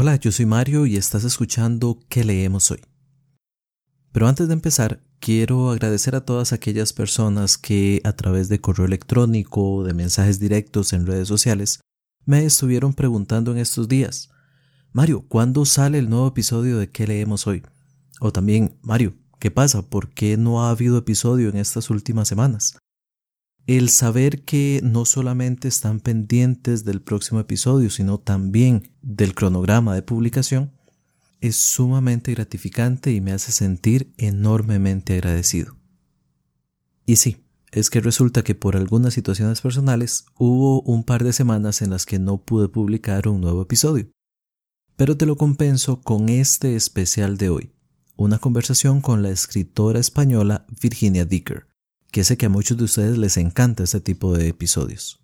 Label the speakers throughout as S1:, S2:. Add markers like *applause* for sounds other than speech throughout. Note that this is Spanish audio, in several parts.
S1: Hola, yo soy Mario y estás escuchando ¿Qué leemos hoy? Pero antes de empezar, quiero agradecer a todas aquellas personas que a través de correo electrónico de mensajes directos en redes sociales me estuvieron preguntando en estos días, Mario, ¿cuándo sale el nuevo episodio de ¿Qué leemos hoy? O también, Mario, ¿qué pasa? ¿Por qué no ha habido episodio en estas últimas semanas? El saber que no solamente están pendientes del próximo episodio, sino también del cronograma de publicación, es sumamente gratificante y me hace sentir enormemente agradecido. Y sí, es que resulta que por algunas situaciones personales hubo un par de semanas en las que no pude publicar un nuevo episodio. Pero te lo compenso con este especial de hoy, una conversación con la escritora española Virginia Dicker, que sé que a muchos de ustedes les encanta este tipo de episodios.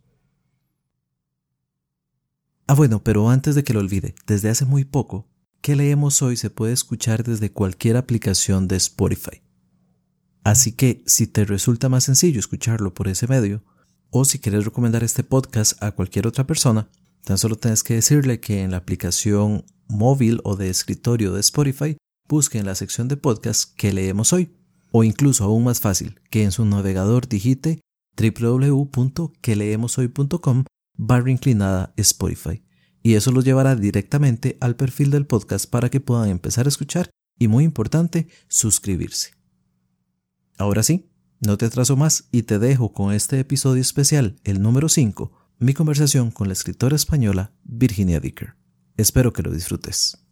S1: Ah, bueno, pero antes de que lo olvide, desde hace muy poco, ¿qué leemos hoy se puede escuchar desde cualquier aplicación de Spotify. Así que si te resulta más sencillo escucharlo por ese medio, o si quieres recomendar este podcast a cualquier otra persona, tan solo tienes que decirle que en la aplicación móvil o de escritorio de Spotify busque en la sección de podcast que leemos hoy o incluso aún más fácil, que en su navegador digite www.queleemoshoy.com barra inclinada Spotify y eso los llevará directamente al perfil del podcast para que puedan empezar a escuchar y muy importante, suscribirse. Ahora sí, no te atraso más y te dejo con este episodio especial, el número 5, mi conversación con la escritora española Virginia Dicker. Espero que lo disfrutes.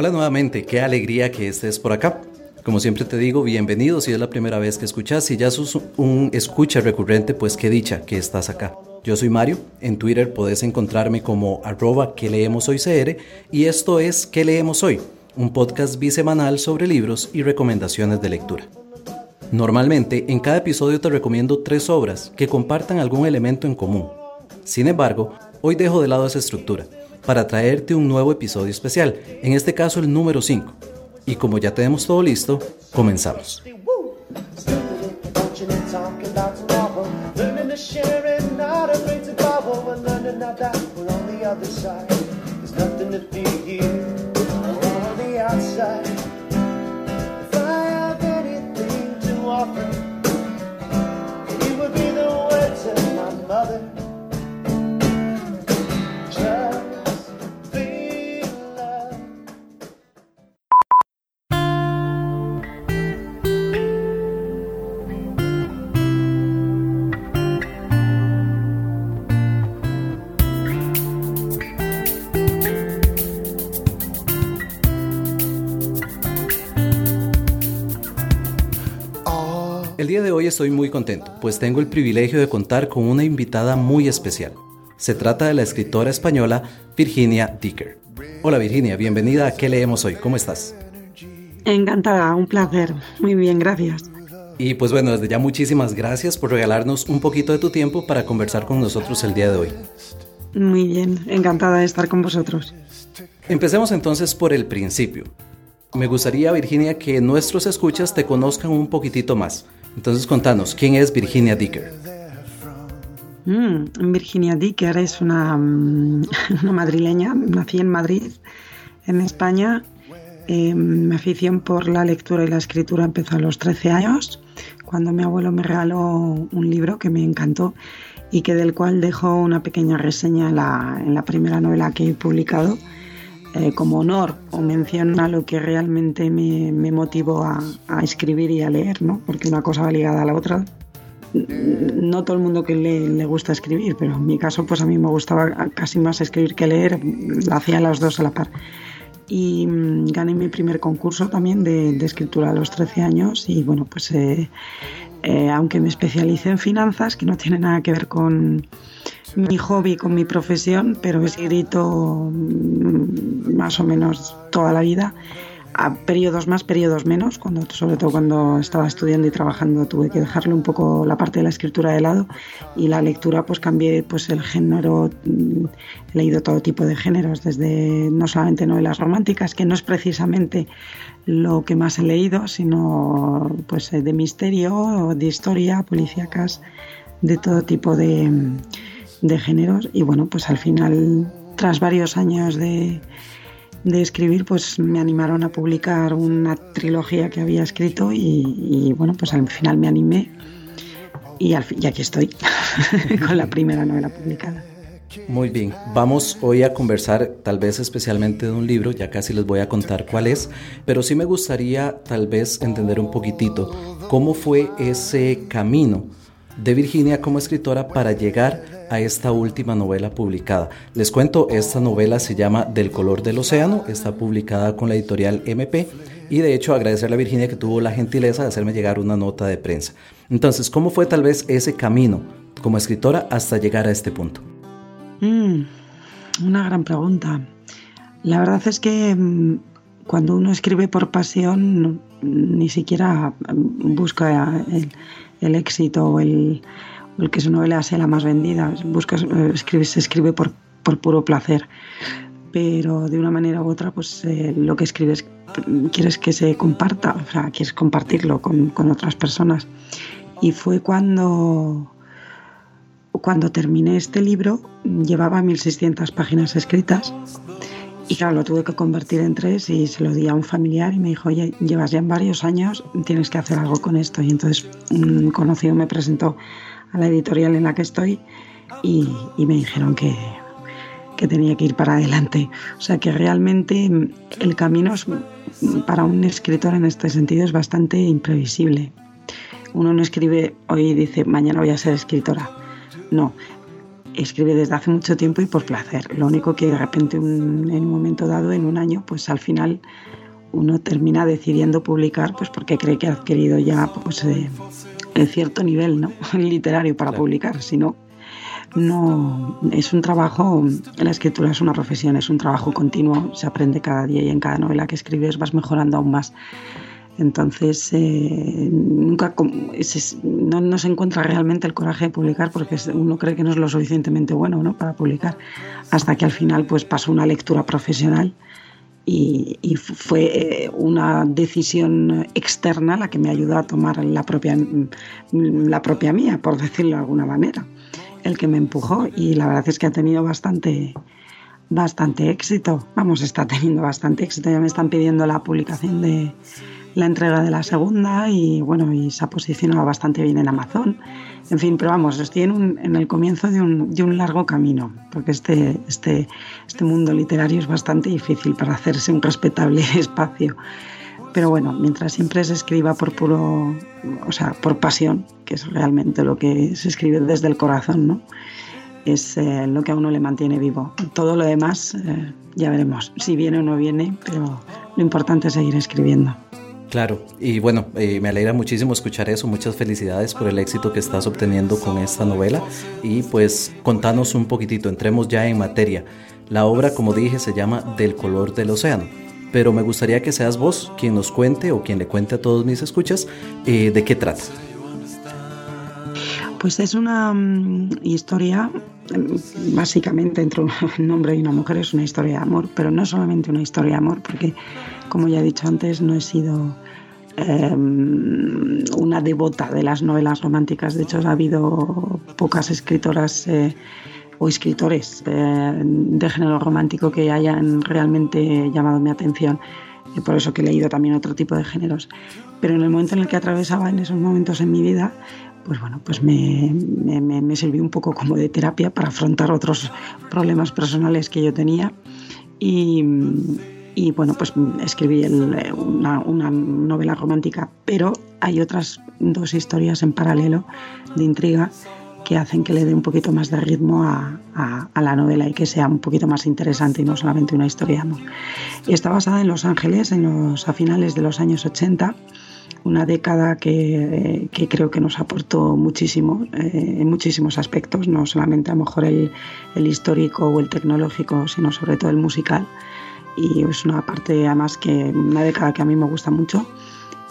S1: Hola nuevamente, qué alegría que estés por acá. Como siempre te digo, bienvenido si es la primera vez que escuchas. Si ya sos un escucha recurrente, pues qué dicha que estás acá. Yo soy Mario, en Twitter podés encontrarme como arroba que leemos hoy CR y esto es ¿Qué leemos hoy? Un podcast bisemanal sobre libros y recomendaciones de lectura. Normalmente, en cada episodio te recomiendo tres obras que compartan algún elemento en común. Sin embargo, hoy dejo de lado esa estructura para traerte un nuevo episodio especial, en este caso el número 5. Y como ya tenemos todo listo, comenzamos. Día de hoy estoy muy contento, pues tengo el privilegio de contar con una invitada muy especial. Se trata de la escritora española Virginia Dicker. Hola Virginia, bienvenida a ¿Qué leemos hoy? ¿Cómo estás?
S2: Encantada, un placer. Muy bien, gracias.
S1: Y pues bueno, desde ya muchísimas gracias por regalarnos un poquito de tu tiempo para conversar con nosotros el día de hoy.
S2: Muy bien, encantada de estar con vosotros.
S1: Empecemos entonces por el principio. Me gustaría, Virginia, que nuestros escuchas te conozcan un poquitito más. Entonces contanos, ¿quién es Virginia Dicker?
S2: Mm, Virginia Dicker es una, mm, *laughs* una, madrileña, nací en Madrid, en España. Eh, mi afición por la lectura y la escritura empezó a los 13 años, cuando mi abuelo me regaló un libro que me encantó y que del cual dejo una pequeña reseña en la, en la primera novela que he publicado. Eh, como honor o mención a lo que realmente me, me motivó a, a, escribir y a leer, ¿no? porque una cosa va ligada a la otra. No todo el mundo que le, le, gusta escribir, pero en mi caso pues a mí me gustaba casi más escribir que leer, lo hacía las dos a la par. Y mmm, gané mi primer concurso también de, de, escritura a los 13 años y bueno, pues eh, eh, aunque me especialicé en finanzas, que no tiene nada que ver con, mi hobby con mi profesión, pero he escrito mm, más o menos toda la vida. a periodos más, periodos menos, cuando, sobre todo cuando estaba estudiando y trabajando tuve que dejarle un poco la parte de la escritura de lado y la lectura pues cambié pues el género, mm, he leído todo tipo de géneros, desde no solamente novelas románticas, que no es precisamente lo que más he leído, sino pues de misterio, de historia, policíacas, de todo tipo de, de géneros y bueno pues al final tras varios años de de escribir, pues me animaron a publicar una trilogía que había escrito y, bueno, pues al final me animé y, al, y aquí estoy *laughs* con la primera novela publicada.
S1: Muy bien, vamos hoy a conversar tal vez especialmente de un libro, ya casi les voy a contar cuál es, pero sí me gustaría tal vez entender un poquitito cómo fue ese camino de Virginia como escritora para llegar a esta última novela publicada. Les cuento, esta novela se llama Del color del océano, está publicada con la editorial MP y de hecho agradecerle a Virginia que tuvo la gentileza de hacerme llegar una nota de prensa. Entonces, ¿cómo fue tal vez ese camino como escritora hasta llegar a este punto?
S2: Mm, una gran pregunta. La verdad es que mm, cuando uno escribe por pasión ni siquiera busca el, el éxito o el, el, que su novela sea la más vendida. Busca, eh, escribe, se escribe por, por, puro placer. Pero de una manera u otra, pues eh, lo que escribes quieres que se comparta, o sea, quieres compartirlo con, con otras personas. Y fue cuando, cuando terminé este libro, llevaba 1600 páginas escritas y claro, lo tuve que convertir en tres y se lo di a un familiar y me dijo, oye, llevas ya varios años, tienes que hacer algo con esto. Y entonces un conocido me presentó a la editorial en la que estoy y, me dijeron que, que tenía que ir para adelante. O sea que realmente el camino para un escritor en este sentido es bastante imprevisible. Uno no escribe hoy dice, mañana voy a ser escritora. No, escribe desde hace mucho tiempo y por placer. Lo único que de repente en un momento dado, en un año, pues al final uno termina decidiendo publicar pues porque cree que ha adquirido ya pues, eh, cierto nivel ¿no? *laughs* literario para publicar. Si no, no es un trabajo, la escritura es una profesión, es un trabajo continuo, se aprende cada día y en cada novela que escribes vas mejorando aún más. Entonces, eh, nunca no, se encuentra realmente el coraje de publicar porque uno cree que no es lo suficientemente bueno ¿no? para publicar, hasta que al final pues, pasó una lectura profesional y, fue eh, una decisión externa la que me ayudó a tomar la propia, la propia mía, por decirlo de alguna manera, el que me empujó y la verdad es que ha tenido bastante, bastante éxito. Vamos, está teniendo bastante éxito. Ya me están pidiendo la publicación de la entrega de la segunda y bueno, y se ha posicionado bastante bien en Amazon. En fin, pero vamos, estoy en, en el comienzo de un, de un, largo camino, porque este, este, este mundo literario es bastante difícil para hacerse un respetable *laughs* espacio. Pero bueno, mientras siempre se escriba por puro, o sea, por pasión, que es realmente lo que se escribe desde el corazón, ¿no? Es eh, lo que a uno le mantiene vivo. Todo lo demás eh, ya veremos si viene o no viene, pero lo importante es seguir escribiendo.
S1: Claro, y bueno, eh, me alegra muchísimo escuchar eso. Muchas felicidades por el éxito que estás obteniendo con esta novela. Y pues contanos un poquitito, entremos ya en materia. La obra, como dije, se llama Del color del océano. Pero me gustaría que seas vos quien nos cuente o quien le cuente a todos mis escuchas eh, de qué trata.
S2: Pues es una mm, historia, básicamente entre *laughs* un hombre y una mujer, es una historia de amor, pero no solamente una historia de amor, porque como ya he dicho antes, no he sido em, una devota de las novelas románticas. De hecho, ha habido pocas escritoras eh, o escritores eh, de género romántico que hayan realmente llamado mi atención. Y por eso he leído también otro tipo de géneros. Pero en el momento en el que atravesaba en esos momentos en mi vida, pues bueno, pues me, me, me sirvió un poco como de terapia para afrontar otros problemas personales que yo tenía. Y, y bueno, pues escribí eh, una, novela romántica, pero hay otras dos historias en paralelo de intriga que hacen que le dé un poquito más de ritmo a, la novela y que sea un poquito más interesante y no solamente una historia. Y está basada en Los Ángeles, en los, a finales de los años 80, una década que, creo que nos aportó muchísimo eh, en muchísimos aspectos, no solamente a lo mejor el, histórico o el tecnológico, sino sobre todo el musical y es una parte además que una década que a mí me gusta mucho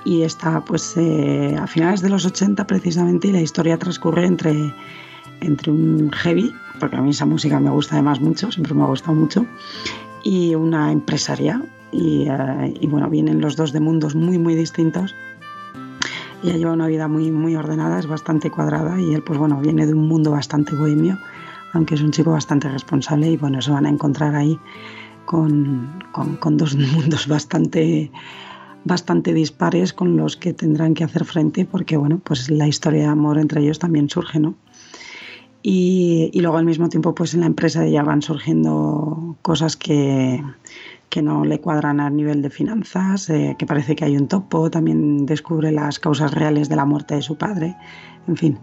S2: y está pues eh, a finales de los 80 precisamente y la historia transcurre entre, entre un heavy, porque a mí esa música me gusta además mucho, siempre me ha gustado mucho, y una empresaria. Y, eh, y bueno, vienen los dos de mundos muy, muy distintos. Ella lleva una vida muy, muy ordenada, es bastante cuadrada y él, pues bueno, viene de un mundo bastante bohemio, aunque es un chico bastante responsable y bueno, se van a encontrar ahí con, con, con dos *laughs* mundos bastante bastante dispares con los que tendrán que hacer frente porque bueno pues la historia de amor entre ellos también surge no y, y luego al mismo tiempo pues en la empresa ya van surgiendo cosas que, que no le cuadran a nivel de finanzas, eh, que parece que hay un topo, también descubre las causas reales de la muerte de su padre, en fin,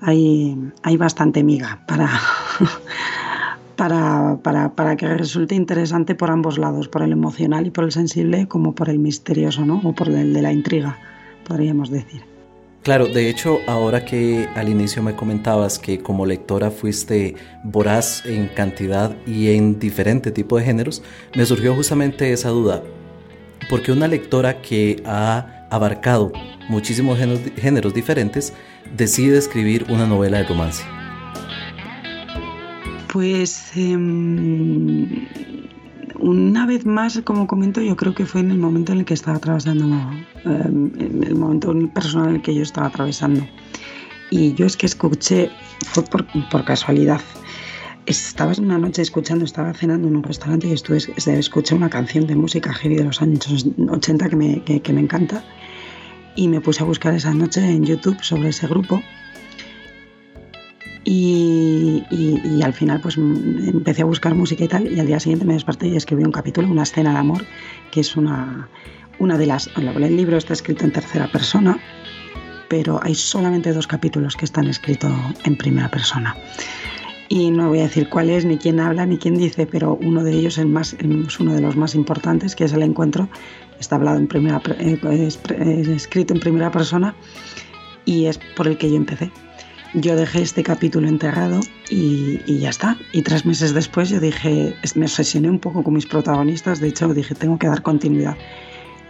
S2: hay, hay bastante miga para, *laughs* para, para, para, que resulte interesante por ambos lados, por el emocional y por el sensible, como por el misterioso, ¿no? O por el de la intriga, podríamos decir.
S1: Claro, de hecho, ahora que al inicio me comentabas que como lectora fuiste voraz en cantidad y en diferente tipo de géneros, me surgió justamente esa duda. Porque una lectora que ha abarcado muchísimos géneros, diferentes decide escribir una novela de romance?
S2: Pues eh, una vez más, como comento, yo creo que fue en el momento en el que estaba atravesando, eh, en el momento personal en el que yo estaba atravesando. Y yo es que escuché, fue por, por casualidad, estaba una noche escuchando, estaba cenando en un restaurante y estuve, escuché una canción de música heavy de los años 80 que me, que, que me encanta y me puse a buscar esa noche en YouTube sobre ese grupo y, al final pues empecé a buscar música y tal y al día siguiente me desperté y escribí un capítulo, una escena de amor, que es una, una de las... El libro está escrito en tercera persona, pero hay solamente dos capítulos que están escritos en primera persona. Y no voy a decir cuál es, ni quién habla, ni quién dice, pero uno de ellos el más, es uno de los más importantes, que es el encuentro. Está hablado en primera, eh, es, es escrito en primera persona y es por el que yo empecé yo dejé este capítulo enterrado y, y, ya está. Y tres meses después yo dije, me obsesioné un poco con mis protagonistas, de hecho dije, tengo que dar continuidad.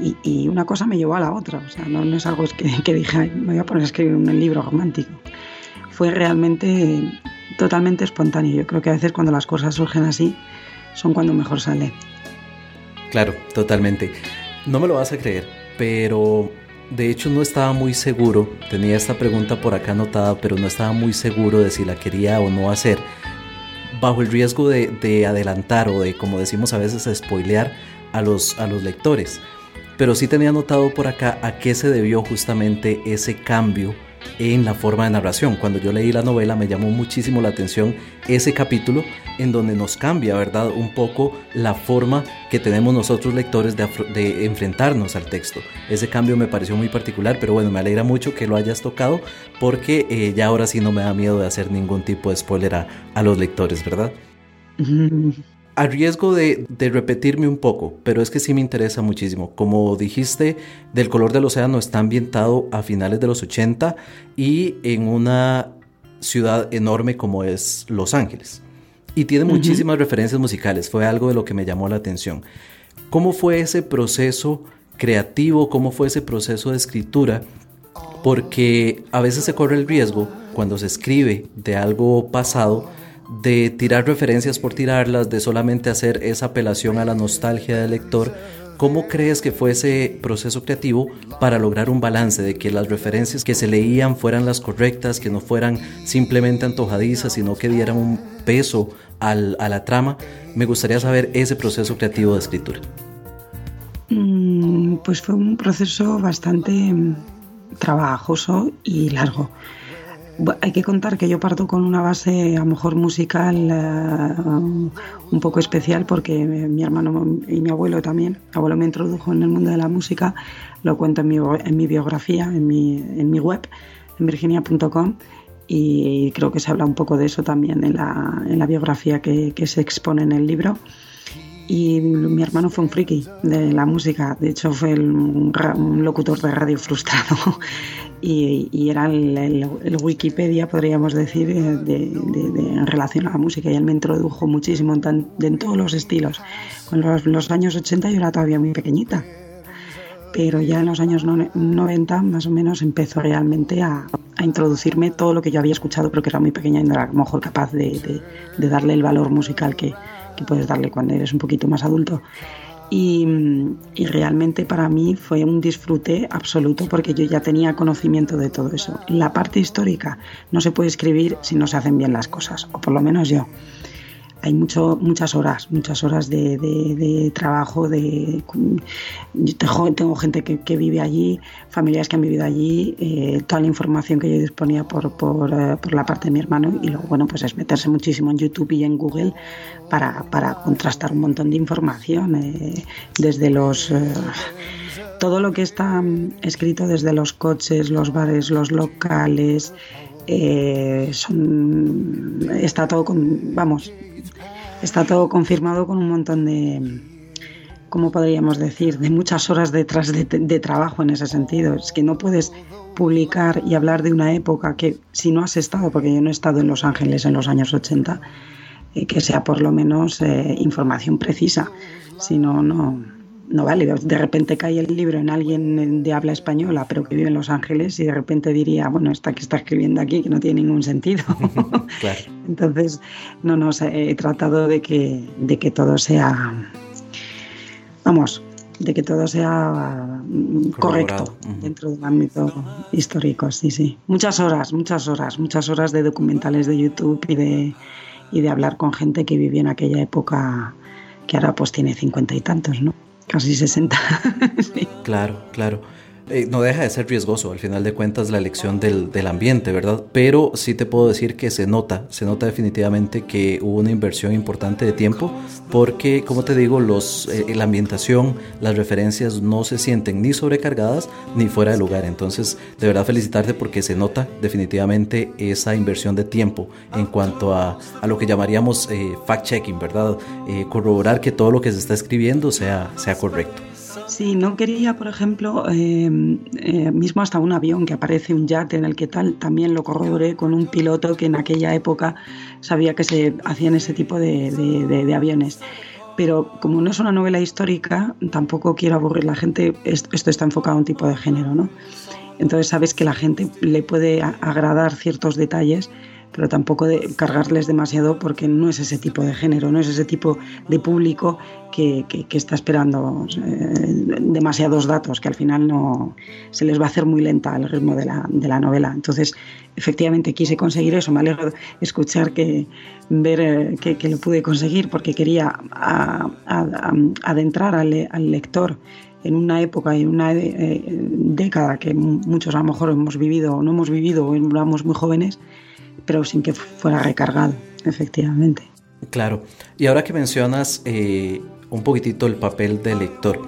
S2: Y, y una cosa me llevó a la otra, o sea, no, no es algo que, que dije, me voy a poner a escribir un libro romántico. Fue realmente totalmente espontáneo. Yo creo que a veces cuando las cosas surgen así, son cuando mejor sale.
S1: Claro, totalmente. No me lo vas a creer, pero de hecho, no estaba muy seguro, tenía esta pregunta por acá anotada, pero no estaba muy seguro de si la quería o no hacer, bajo el riesgo de, de adelantar o de, como decimos a veces, spoilear a los, a los lectores. Pero sí tenía anotado por acá a qué se debió justamente ese cambio en la forma de narración. Cuando yo leí la novela me llamó muchísimo la atención ese capítulo en donde nos cambia, ¿verdad? Un poco la forma que tenemos nosotros lectores de, de, enfrentarnos al texto. Ese cambio me pareció muy particular, pero bueno, me alegra mucho que lo hayas tocado porque eh, ya ahora sí no me da miedo de hacer ningún tipo de spoiler a, a los lectores, ¿verdad? A riesgo de, de, repetirme un poco, pero es que sí me interesa muchísimo. Como dijiste, Del color del océano está ambientado a finales de los 80 y en una ciudad enorme como es Los Ángeles. Y tiene uh -huh. muchísimas referencias musicales, fue algo de lo que me llamó la atención. ¿Cómo fue ese proceso creativo? ¿Cómo fue ese proceso de escritura? Porque a veces se corre el riesgo cuando se escribe de algo pasado de tirar referencias por tirarlas, de solamente hacer esa apelación a la nostalgia del lector. ¿Cómo crees que fue ese proceso creativo para lograr un balance de que las referencias que se leían fueran las correctas, que no fueran simplemente antojadizas, sino que dieran un peso al, a la trama? Me gustaría saber ese proceso creativo de escritura.
S2: Mm, pues fue un proceso bastante mm, trabajoso y largo hay que contar que yo parto con una base a lo mejor musical uh, un poco especial porque mi hermano y mi abuelo también, mi abuelo me introdujo en el mundo de la música, lo cuento en mi, en mi biografía, en mi, en mi web, en virginia.com y creo que se habla un poco de eso también en la, en la biografía que, que, se expone en el libro. Y mi hermano fue un friki de la música, de hecho fue un, locutor de radio frustrado. *laughs* Y, era el, Wikipedia, podríamos decir, eh, de, en relación a la música. Y él me introdujo muchísimo en, todos los estilos. En los, años 80 yo era todavía muy pequeñita, pero ya en los años 90 más o menos empezó realmente a, introducirme todo lo que yo había escuchado, pero que era muy pequeña y no era a lo mejor capaz de, darle el valor musical que, que puedes darle cuando eres un poquito más adulto. Y, realmente para mí fue un disfrute absoluto porque yo ya tenía conocimiento de todo eso. La parte histórica no se puede escribir si no se hacen bien las cosas, o por lo menos yo hay mucho, muchas horas, muchas horas de, trabajo. De, tengo, gente que, vive allí, familias que han vivido allí, eh, toda la información que yo disponía por, por, eh, por, la parte de mi hermano y luego, bueno, pues es meterse muchísimo en YouTube y en Google para, para contrastar un montón de información, eh, desde los... todo lo que está escrito desde los coches, los bares, los locales, son, está todo vamos, está todo confirmado con un montón de, ¿cómo podríamos decir?, de muchas horas detrás de, trabajo en ese sentido. Es que no puedes publicar y hablar de una época que, si no has estado, porque yo no he estado en Los Ángeles en los años 80, eh, que sea por lo menos eh, información precisa. Si no, no, no vale. De repente cae el libro en alguien de habla española, pero que vive en Los Ángeles, y de repente diría, bueno, esta que está escribiendo aquí, que no tiene ningún sentido. *laughs* Entonces, no, no, he tratado de que, de que todo sea, vamos, de que todo sea correcto dentro del ámbito histórico, sí, sí. Muchas horas, muchas horas, muchas horas de documentales de YouTube y de, y de hablar con gente que vivía en aquella época que ahora pues tiene cincuenta y tantos, ¿no? Casi 60. *laughs*
S1: Claro, claro. Eh, no deja de ser riesgoso, al final de cuentas, la elección del, del, ambiente, ¿verdad? Pero sí te puedo decir que se nota, se nota definitivamente que hubo una inversión importante de tiempo, porque, como te digo, los, eh, la ambientación, las referencias no se sienten ni sobrecargadas ni fuera de lugar. Entonces, de verdad felicitarte porque se nota definitivamente esa inversión de tiempo en cuanto a, a lo que llamaríamos eh, fact-checking, ¿verdad? corroborar que todo lo que se está escribiendo sea, sea correcto.
S2: Sí, no quería, por ejemplo, eh, eh, mismo hasta un avión que aparece, un yate en el que tal, también lo corroboré con un piloto que en aquella época sabía que se hacían ese tipo de, aviones. Pero como no es una novela histórica, tampoco quiero aburrir la gente, esto está enfocado a un tipo de género, ¿no? Entonces sabes que la gente le puede agradar ciertos detalles pero tampoco de cargarles demasiado porque no es ese tipo de género, no es ese tipo de público que, está esperando eh, demasiados datos, que al final no se les va a hacer muy lenta el ritmo de la, de la novela. Entonces, efectivamente, quise conseguir eso. Me alegro escuchar que ver eh, que, lo pude conseguir porque quería adentrar al, al lector en una época y en una eh, década que muchos a lo mejor hemos vivido o no hemos vivido o éramos muy jóvenes pero sin que fuera recargado, efectivamente.
S1: Claro. Y ahora que mencionas eh, un poquitito el papel del lector,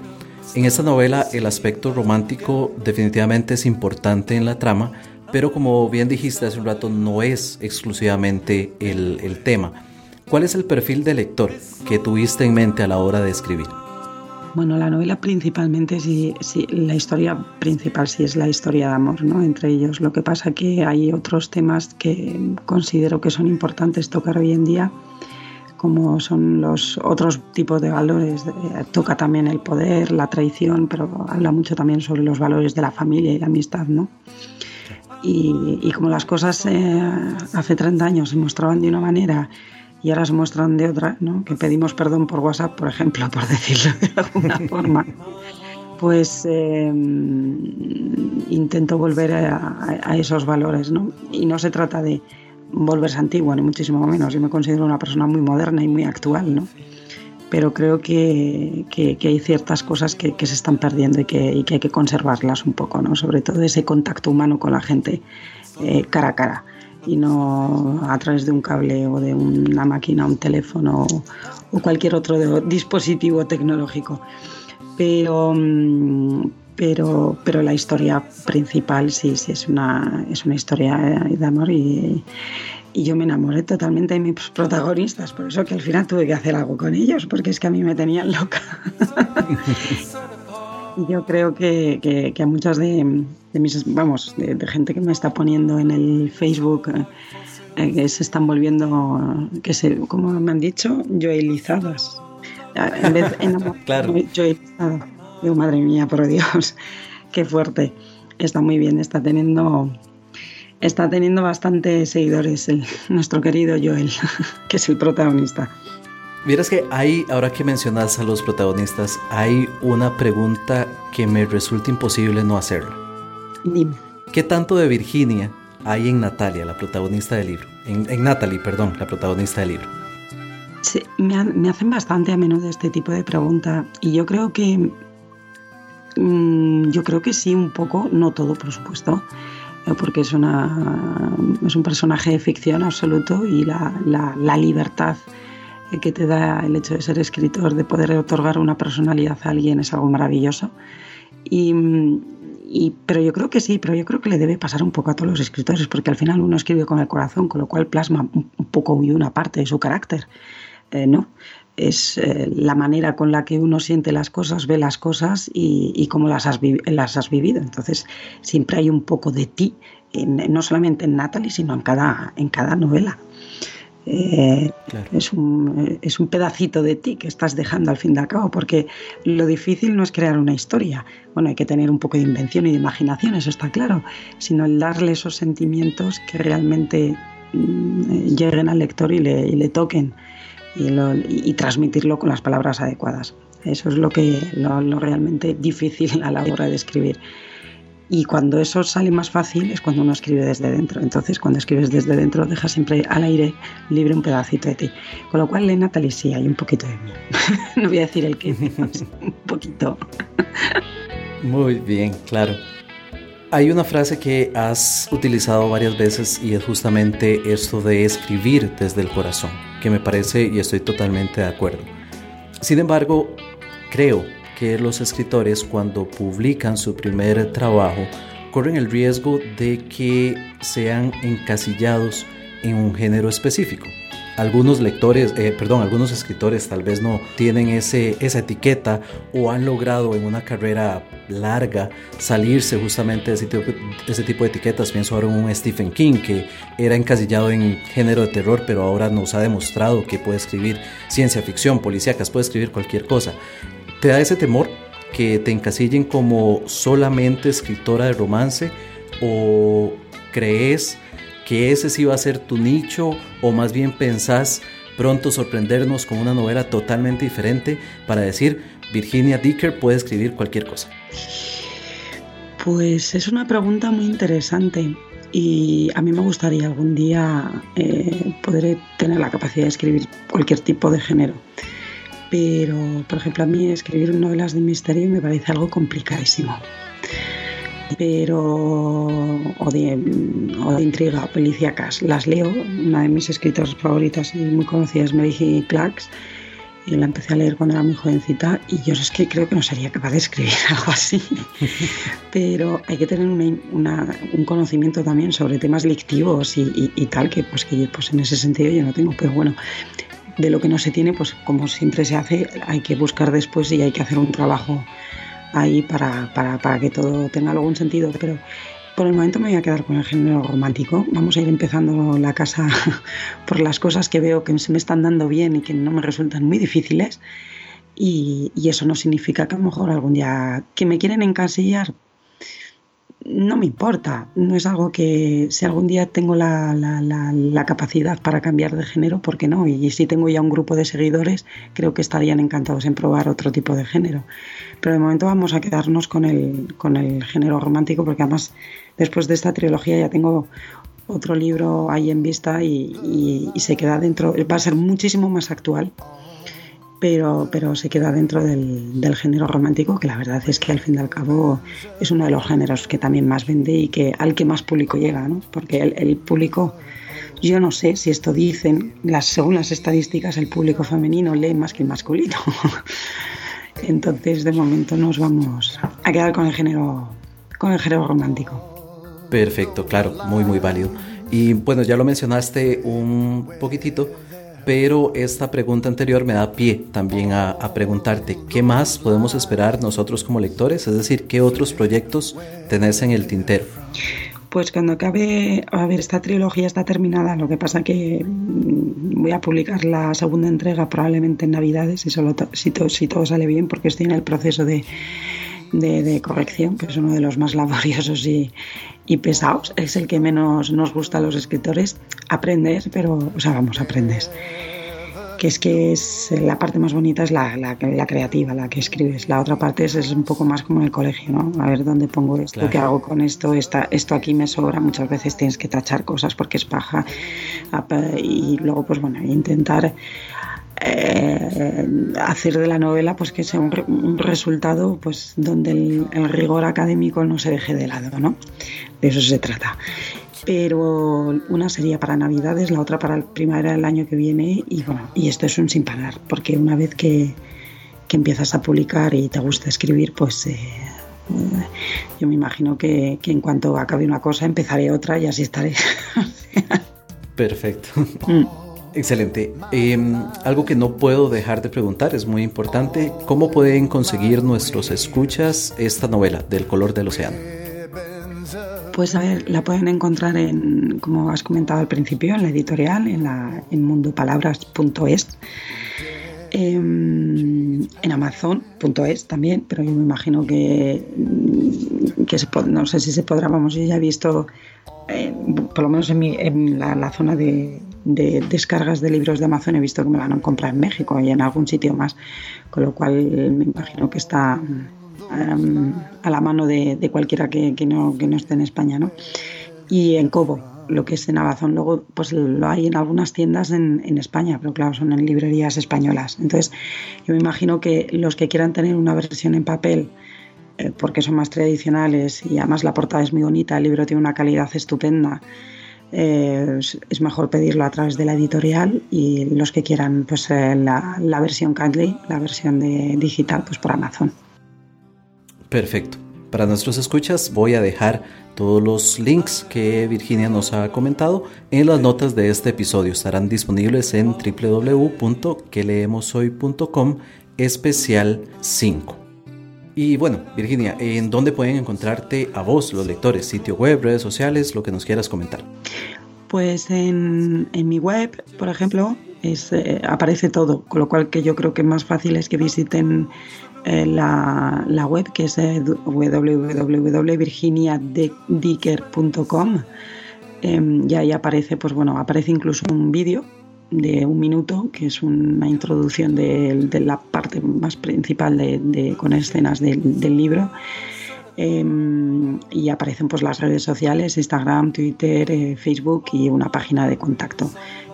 S1: en esta novela el aspecto romántico definitivamente es importante en la trama, pero como bien dijiste hace un rato, no es exclusivamente el, el tema. ¿Cuál es el perfil del lector que tuviste en mente a la hora de escribir?
S2: Bueno, la novela principalmente, sí, la historia principal sí es la historia de amor, ¿no? Entre ellos. Lo que pasa que hay otros temas que considero que son importantes tocar hoy en día, como son los otros tipos de valores. Toca también el poder, la traición, pero habla mucho también sobre los valores de la familia y la amistad, ¿no? Y, como las cosas eh, hace 30 años se mostraban de una manera y ahora se muestran de otra, ¿no? que pedimos perdón por WhatsApp, por ejemplo, por decirlo de alguna *laughs* forma, pues eh, intento volver a, esos valores. ¿no? Y no se trata de volverse antigua, ni muchísimo menos. Yo me considero una persona muy moderna y muy actual, ¿no? pero creo que, que, hay ciertas cosas que, que, se están perdiendo y que, y que hay que conservarlas un poco, ¿no? sobre todo ese contacto humano con la gente eh, cara a cara y no a través de un cable o de una máquina, un teléfono o cualquier otro dispositivo tecnológico. Pero, mm, pero, pero la historia principal sí, sí es una, es una historia de amor y, y yo me enamoré totalmente de mis protagonistas, por eso que al final tuve que hacer algo con ellos, porque es que a mí me tenían loca. *laughs* yo creo que, a muchas de, mis, vamos, de, gente que me está poniendo en el Facebook, eh, eh, que se están volviendo, que se, como me han dicho, joelizadas. En vez de *laughs* claro. joelizadas. Digo, madre mía, por Dios, *laughs* qué fuerte. Está muy bien, está teniendo está teniendo bastantes seguidores el, *laughs* nuestro querido Joel, que es el protagonista.
S1: Miras que hay, ahora que mencionas a los protagonistas, hay una pregunta que me resulta imposible no hacerla.
S2: Dime.
S1: ¿Qué tanto de Virginia hay en Natalia, la protagonista del libro? En, Natalie, perdón, la protagonista del libro.
S2: Sí, me, me, hacen bastante a menudo este tipo de pregunta y yo creo que mm, yo creo que sí un poco, no todo por supuesto, eh, porque es, una, es un personaje de ficción absoluto y la, la, libertad que te da el hecho de ser escritor, de poder otorgar una personalidad a alguien es algo maravilloso. Y, y, pero yo creo que sí, pero yo creo que le debe pasar un poco a todos los escritores, porque al final uno escribe con el corazón, con lo cual plasma un, poco y una parte de su carácter. Eh, ¿no? es eh, la manera con la que uno siente las cosas, ve las cosas y, cómo las has, las has vivido. Entonces, siempre hay un poco de ti, no solamente en Natalie, sino en cada, en cada novela. Es, un, es, un, pedacito de ti que estás dejando al fin de cabo, porque lo difícil no es crear una historia. Bueno, hay que tener un poco de invención y de imaginación, eso está claro, sino darle esos sentimientos que realmente mm, lleguen al lector y le, y le toquen y, transmitirlo con las palabras adecuadas. Eso es lo que lo, realmente difícil a la hora de escribir. Y cuando eso sale más fácil es cuando uno escribe desde dentro. Entonces, cuando escribes desde dentro, dejas siempre al aire libre un pedacito de ti. Con lo cual, en Natalie sí hay un poquito de mí. *laughs* no voy a decir el que, un poquito.
S1: Muy bien, claro. Hay una frase que has utilizado varias veces y es justamente esto de escribir desde el corazón, que me parece y estoy totalmente de acuerdo. Sin embargo, creo que los escritores cuando publican su primer trabajo corren el riesgo de que sean encasillados en un género específico algunos lectores, eh, perdón, algunos escritores tal vez no tienen ese, esa etiqueta o han logrado en una carrera larga salirse justamente de ese tipo, ese tipo de etiquetas. Pienso ahora en un Stephen King que era encasillado en género de terror, pero ahora nos ha demostrado que puede escribir ciencia ficción, policíacas, puede escribir cualquier cosa. ¿Te da ese temor que te encasillen como solamente escritora de romance o crees que ese sí va a ser tu nicho o más bien pensás pronto sorprendernos con una novela totalmente diferente para decir Virginia Dicker puede escribir cualquier cosa?
S2: Pues es una pregunta muy interesante y a mí me gustaría algún día eh, poder tener la capacidad de escribir cualquier tipo de género. Pero, por ejemplo, a mí escribir novelas de misterio me parece algo complicadísimo pero o de, o de intriga policíacas. Las leo, una de mis escritoras favoritas y muy conocidas, Mary Clarks, y la empecé a leer cuando era muy jovencita y yo es que creo que no sería capaz de escribir *laughs* algo así. Pero hay que tener un conocimiento también sobre temas lectivos y, tal, que pues, que pues en ese sentido yo no tengo. Pero bueno, de lo que no se tiene, pues como siempre se hace, hay que buscar después y hay que hacer un trabajo ahí para, para, para que todo tenga algún sentido, pero por el momento me voy a quedar con el género romántico. Vamos a ir empezando la casa *laughs* por las cosas que veo que se me están dando bien y que no me resultan muy difíciles. Y, y eso no significa que a lo mejor algún día que me quieren encasillar, no me importa. No es algo que si algún día tengo la, la, la, capacidad para cambiar de género, ¿por qué no? Y, si tengo ya un grupo de seguidores, creo que estarían encantados en probar otro tipo de género. Pero de momento vamos a quedarnos con el, con el género romántico, porque además después de esta trilogía ya tengo otro libro ahí en vista y, y se queda dentro. Va a ser muchísimo más actual pero, pero se queda dentro del, del, género romántico, que la verdad es que al fin y al cabo es uno de los géneros que también más vende y que al que más público llega, ¿no? porque el, el público, yo no sé si esto dicen, las, según las estadísticas, el público femenino lee más que el masculino. *laughs* Entonces, de momento nos vamos a quedar con el género, con el género romántico.
S1: Perfecto, claro, muy, muy válido. Y bueno, ya lo mencionaste un poquitito, pero esta pregunta anterior me da pie también a, preguntarte, ¿qué más podemos esperar nosotros como lectores? Es decir, ¿qué otros proyectos tenés en el tintero?
S2: Pues cuando acabe, a ver, esta trilogía está terminada, lo que pasa que mm, voy a publicar la segunda entrega probablemente en Navidades, si, solo si todo sale bien, porque estoy en el proceso de, de, corrección, que es uno de los más *laughs* laboriosos y, y, pesados. Es el que menos nos gusta a los escritores. Aprendes, pero, o sea, vamos, aprendes. Que es que es la parte más bonita es la, la, creativa, la que escribes. La otra parte es, es, un poco más como en el colegio, ¿no? A ver dónde pongo esto, qué hago con esto, Esta, esto aquí me sobra. Muchas veces tienes que tachar cosas porque es paja. Y luego, pues bueno, intentar eh, hacer de la novela pues que sea un, resultado pues donde el, rigor académico no se deje de lado no de eso se trata. Pero una sería para navidades la otra para el primavera del año que viene y bueno y esto es un sin parar porque una vez que, que empiezas a publicar y te gusta escribir pues eh, yo me imagino que, que, en cuanto acabe una cosa empezaré otra y así estaré. *laughs*
S1: Perfecto. Mm. Excelente. Em, algo que no puedo dejar de preguntar, es muy importante, ¿cómo pueden conseguir nuestros escuchas esta novela del color del océano?
S2: Pues a ver, la pueden encontrar en, como has comentado al principio, en la editorial, en, la, en mundopalabras.es, em, en amazon.es también, pero yo me imagino que, que se, no sé si se podrá, vamos, yo ya he visto, eh, por lo menos en, mi, en la zona de, de descargas de libros de Amazon he visto que me van a comprar en México y en algún sitio más, con lo cual me imagino que está em, a la mano de, cualquiera que, no, esté en España. ¿no? Y en Cobo, lo que es en Amazon, luego pues lo hay en algunas tiendas en, en, España, pero claro, son en librerías españolas. Entonces, yo me imagino que los que quieran tener una versión en papel, eh, porque son más tradicionales y además la portada es muy bonita, el libro tiene una calidad estupenda eh, es mejor pedirlo a través de la editorial y los que quieran pues eh, la, versión Kindle, la versión de digital, pues por Amazon.
S1: Perfecto. Para nuestros escuchas voy a dejar todos los links que Virginia nos ha comentado en las notas de este episodio. Estarán disponibles en www.queleemoshoy.com especial 5. Y bueno, Virginia, ¿en dónde pueden encontrarte a vos, los lectores? ¿Sitio web, redes sociales, lo que nos quieras comentar?
S2: Pues en, mi web, por ejemplo, es, eh, aparece todo, con lo cual que yo creo que más fácil es que visiten eh, la, web que es eh, www.virginiadicker.com em, y ahí aparece, pues bueno, aparece incluso un vídeo de un minuto, que es una introducción de, la parte más principal de, con escenas del, libro. Em, y aparecen pues las redes sociales, Instagram, Twitter, eh, Facebook y una página de contacto.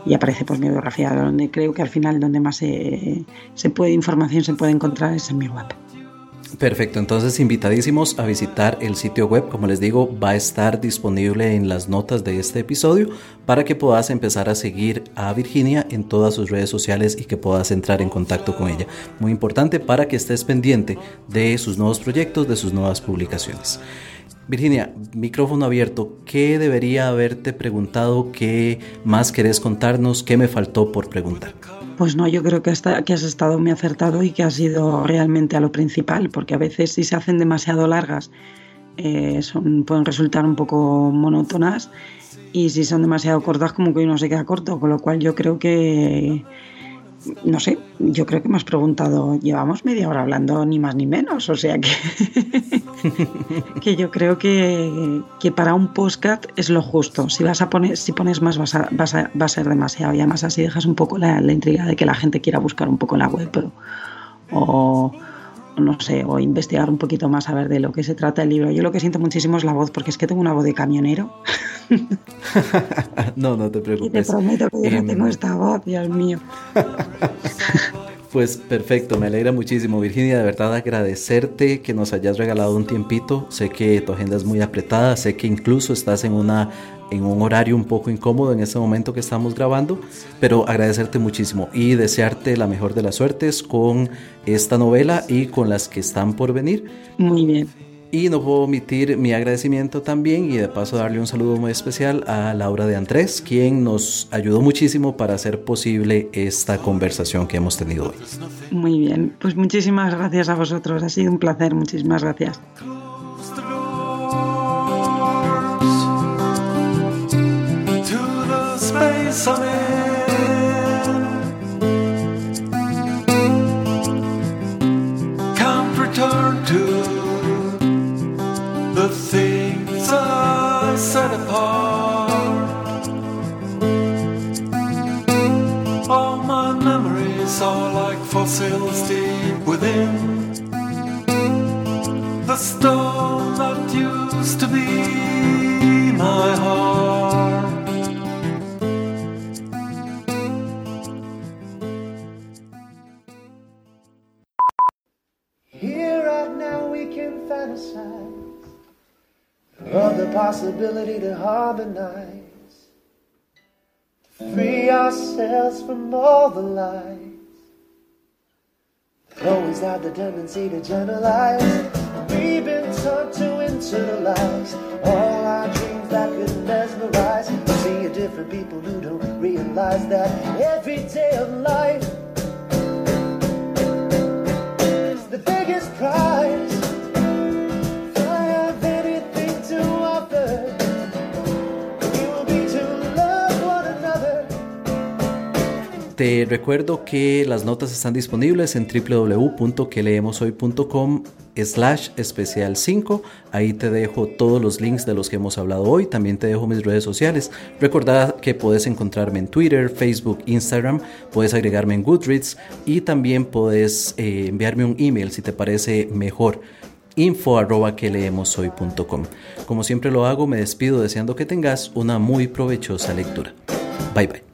S2: Y aparece pues mi biografía, donde creo que al final donde más se, se puede información se puede encontrar es en mi web.
S1: Perfecto, entonces invitadísimos a visitar el sitio web, como les digo, va a estar disponible en las notas de este episodio para que puedas empezar a seguir a Virginia en todas sus redes sociales y que puedas entrar en contacto con ella. Muy importante para que estés pendiente de sus nuevos proyectos, de sus nuevas publicaciones. Virginia, micrófono abierto, ¿qué debería haberte preguntado? ¿Qué más querés contarnos? ¿Qué me faltó por preguntar?
S2: Pues no, yo creo que, que has estado muy acertado y que has ido realmente a lo principal, porque a veces si se hacen demasiado largas eh, son, pueden resultar un poco monótonas y si son demasiado cortas como que uno se queda corto, con lo cual yo creo que no sé, yo creo que me has preguntado, llevamos media hora hablando ni más ni menos, o sea que, *laughs* que yo creo que, que, para un postcat es lo justo. Si vas a poner, si pones más vas a, vas a, va a ser demasiado y además así dejas un poco la, intriga de que la gente quiera buscar un poco la web pero, o, no sé, o investigar un poquito más a ver de lo que se trata el libro. Yo lo que siento muchísimo es la voz, porque es que tengo una voz de camionero. *laughs*
S1: no, no te preocupes.
S2: Y te prometo que yo no tengo em, esta voz, Dios mío. *laughs*
S1: Pues perfecto, me alegra muchísimo Virginia, de verdad agradecerte que nos hayas regalado un tiempito. Sé que tu agenda es muy apretada, sé que incluso estás en una en un horario un poco incómodo en este momento que estamos grabando, pero agradecerte muchísimo y desearte la mejor de las suertes con esta novela y con las que están por venir.
S2: Muy bien.
S1: Y no puedo omitir mi agradecimiento también y de paso darle un saludo muy especial a Laura de Andrés, quien nos ayudó muchísimo para hacer posible esta conversación que hemos tenido hoy.
S3: Muy bien, pues muchísimas gracias a vosotros, ha sido un placer, muchísimas gracias. 覚め to free ourselves from all the lies that Always had the tendency to generalize. We've been taught to internalize all our dreams that could mesmerize. See a different people who don't realize that every day of life is the biggest prize. Te recuerdo que las notas están disponibles en www.queleemoshoy.com slash especial 5. Ahí te dejo todos los links de los que hemos hablado hoy. También te dejo mis redes sociales. Recuerda que puedes encontrarme en Twitter, Facebook, Instagram. Puedes agregarme en Goodreads y también puedes eh, enviarme un email si te parece mejor info arroba Como siempre lo hago, me despido deseando que tengas una muy provechosa lectura. Bye bye.